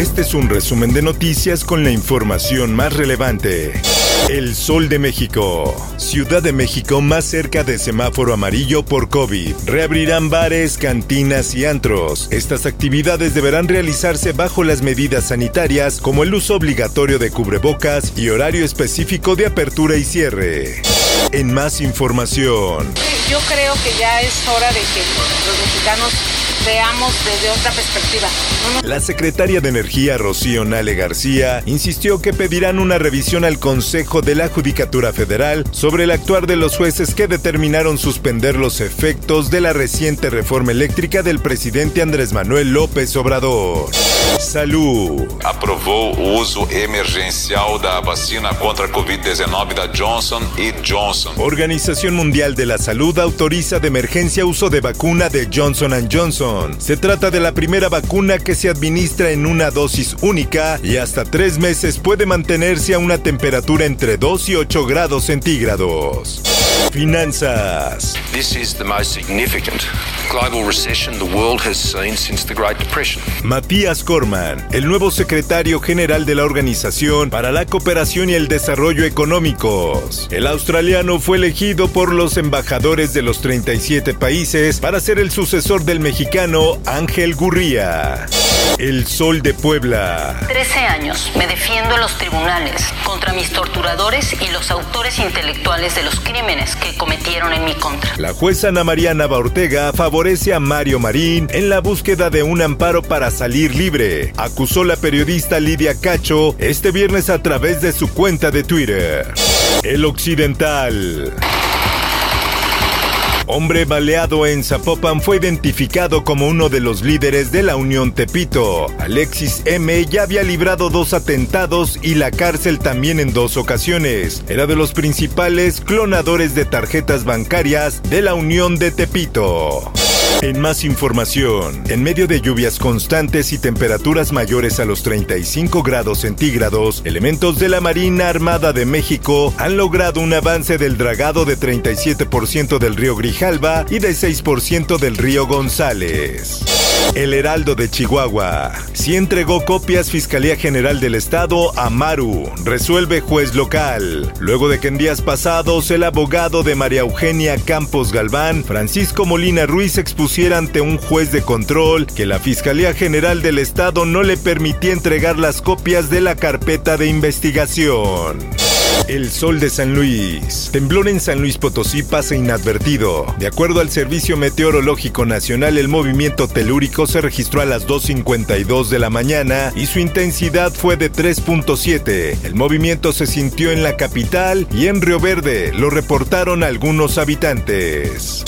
Este es un resumen de noticias con la información más relevante. El Sol de México. Ciudad de México más cerca de semáforo amarillo por COVID. Reabrirán bares, cantinas y antros. Estas actividades deberán realizarse bajo las medidas sanitarias como el uso obligatorio de cubrebocas y horario específico de apertura y cierre. En más información. Yo creo que ya es hora de que los mexicanos veamos desde otra perspectiva. La secretaria de Energía, Rocío Nale García, insistió que pedirán una revisión al Consejo de la Judicatura Federal sobre el actuar de los jueces que determinaron suspender los efectos de la reciente reforma eléctrica del presidente Andrés Manuel López Obrador. Salud. Aprovou o uso emergencial da vacina contra a Covid-19 da Johnson y Johnson. Organización Mundial de la Salud autoriza de emergencia uso de vacuna de Johnson Johnson. Se trata de la primera vacuna que se administra en una dosis única y hasta tres meses puede mantenerse a una temperatura entre 2 y 8 grados centígrados. Finanzas. This is the most significant global recession the world has seen since the Great Depression. Matías Corman, el nuevo secretario general de la Organización para la Cooperación y el Desarrollo Económicos. El australiano fue elegido por los embajadores de los 37 países para ser el sucesor del mexicano Ángel Gurría. El Sol de Puebla. 13 años me defiendo en los tribunales contra mis torturadores y los autores intelectuales de los crímenes que cometieron en mi contra. La jueza Ana María Nava Ortega favorece a Mario Marín en la búsqueda de un amparo para salir libre. Acusó la periodista Lidia Cacho este viernes a través de su cuenta de Twitter. El Occidental. Hombre baleado en Zapopan fue identificado como uno de los líderes de la Unión Tepito. Alexis M. ya había librado dos atentados y la cárcel también en dos ocasiones. Era de los principales clonadores de tarjetas bancarias de la Unión de Tepito. En más información, en medio de lluvias constantes y temperaturas mayores a los 35 grados centígrados, elementos de la Marina Armada de México han logrado un avance del dragado de 37% del río Grijalva y de 6% del río González. El Heraldo de Chihuahua. Sí entregó copias Fiscalía General del Estado a Maru. Resuelve juez local. Luego de que en días pasados el abogado de María Eugenia Campos Galván, Francisco Molina Ruiz, ante un juez de control que la Fiscalía General del Estado no le permitía entregar las copias de la carpeta de investigación. El sol de San Luis. Temblor en San Luis Potosí pasa inadvertido. De acuerdo al Servicio Meteorológico Nacional, el movimiento telúrico se registró a las 2.52 de la mañana y su intensidad fue de 3.7. El movimiento se sintió en la capital y en Río Verde, lo reportaron algunos habitantes.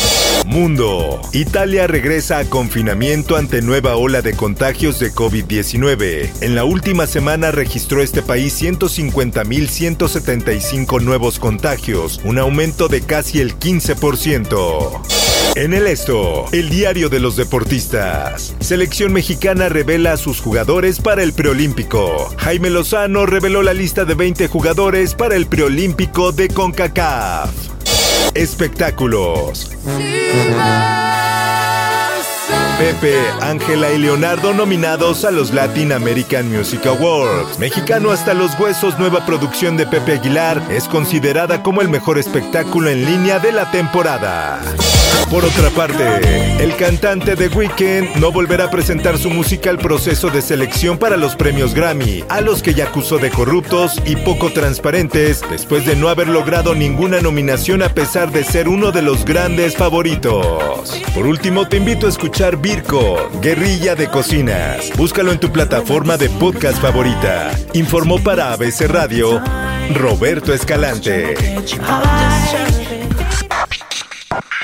Mundo. Italia regresa a confinamiento ante nueva ola de contagios de COVID-19. En la última semana registró este país 150.175 nuevos contagios, un aumento de casi el 15%. En el esto, el diario de los deportistas. Selección mexicana revela a sus jugadores para el preolímpico. Jaime Lozano reveló la lista de 20 jugadores para el preolímpico de Concacaf. Espectáculos. Pepe, Ángela y Leonardo nominados a los Latin American Music Awards. Mexicano hasta los huesos, nueva producción de Pepe Aguilar es considerada como el mejor espectáculo en línea de la temporada. Por otra parte, el cantante de Weeknd no volverá a presentar su música al proceso de selección para los premios Grammy, a los que ya acusó de corruptos y poco transparentes después de no haber logrado ninguna nominación a pesar de ser uno de los grandes favoritos. Por último, te invito a escuchar Virco, Guerrilla de Cocinas. Búscalo en tu plataforma de podcast favorita. Informó para ABC Radio Roberto Escalante.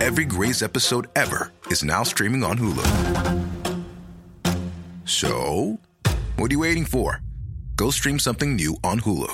Every Grey's episode ever is now streaming on Hulu. So, what are you waiting for? Go stream something new on Hulu.